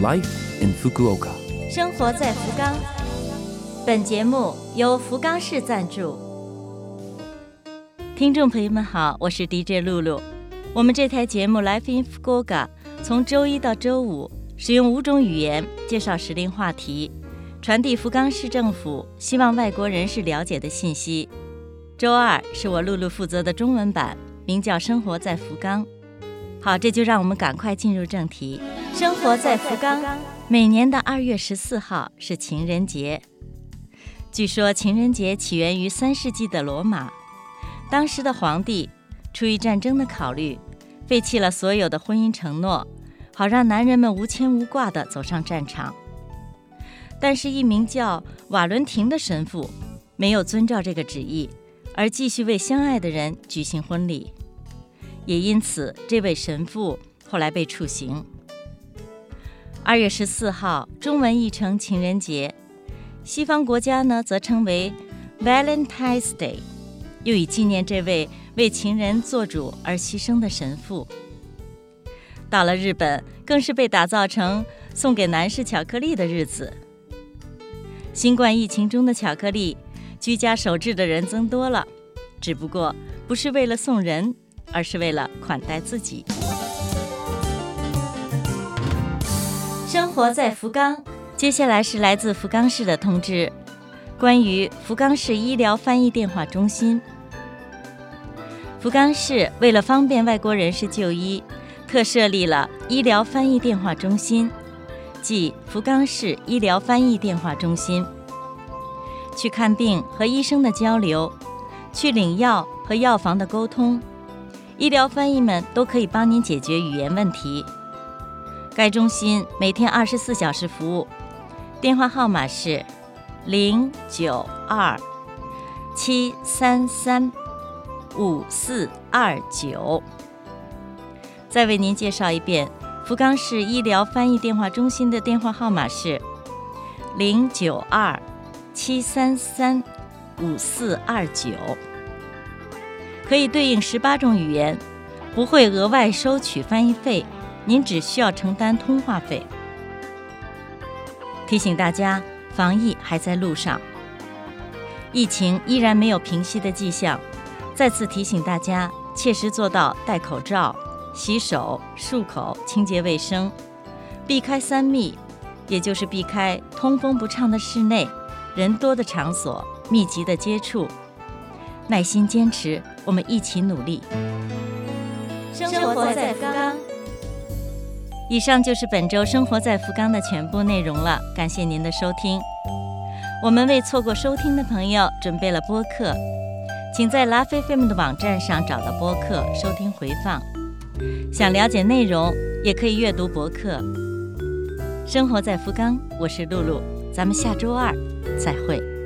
Life in Fukuoka。生活在福冈。本节目由福冈市赞助。听众朋友们好，我是 DJ 露露。我们这台节目《Life in Fukuoka》从周一到周五，使用五种语言介绍时令话题，传递福冈市政府希望外国人士了解的信息。周二是我露露负责的中文版，名叫《生活在福冈》。好，这就让我们赶快进入正题。生活在福冈，每年的二月十四号是情人节。据说情人节起源于三世纪的罗马，当时的皇帝出于战争的考虑，废弃了所有的婚姻承诺，好让男人们无牵无挂地走上战场。但是，一名叫瓦伦廷的神父没有遵照这个旨意，而继续为相爱的人举行婚礼。也因此，这位神父后来被处刑。二月十四号，中文译成情人节，西方国家呢则称为 Valentine's Day，又以纪念这位为情人做主而牺牲的神父。到了日本，更是被打造成送给男士巧克力的日子。新冠疫情中的巧克力，居家守制的人增多了，只不过不是为了送人。而是为了款待自己。生活在福冈，接下来是来自福冈市的通知，关于福冈市医疗翻译电话中心。福冈市为了方便外国人士就医，特设立了医疗翻译电话中心，即福冈市医疗翻译电话中心。去看病和医生的交流，去领药和药房的沟通。医疗翻译们都可以帮您解决语言问题。该中心每天二十四小时服务，电话号码是零九二七三三五四二九。再为您介绍一遍，福冈市医疗翻译电话中心的电话号码是零九二七三三五四二九。可以对应十八种语言，不会额外收取翻译费，您只需要承担通话费。提醒大家，防疫还在路上，疫情依然没有平息的迹象。再次提醒大家，切实做到戴口罩、洗手、漱口、清洁卫生，避开三密，也就是避开通风不畅的室内、人多的场所、密集的接触。耐心坚持，我们一起努力。生活在刚刚。以上就是本周《生活在福冈》的全部内容了，感谢您的收听。我们为错过收听的朋友准备了播客，请在拉菲菲姆的网站上找到播客收听回放。想了解内容，也可以阅读博客。生活在福冈，我是露露，咱们下周二再会。